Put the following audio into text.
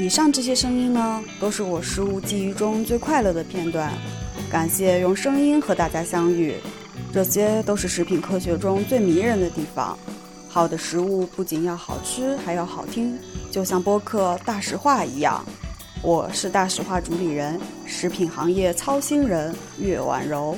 以上这些声音呢都是我食物记忆中最快乐的片段感谢用声音和大家相遇。这些都是食品科学中最迷人的地方好的食物不仅要好吃还要好听就像播客大实话一样。我是大实话主理人食品行业操心人岳婉柔。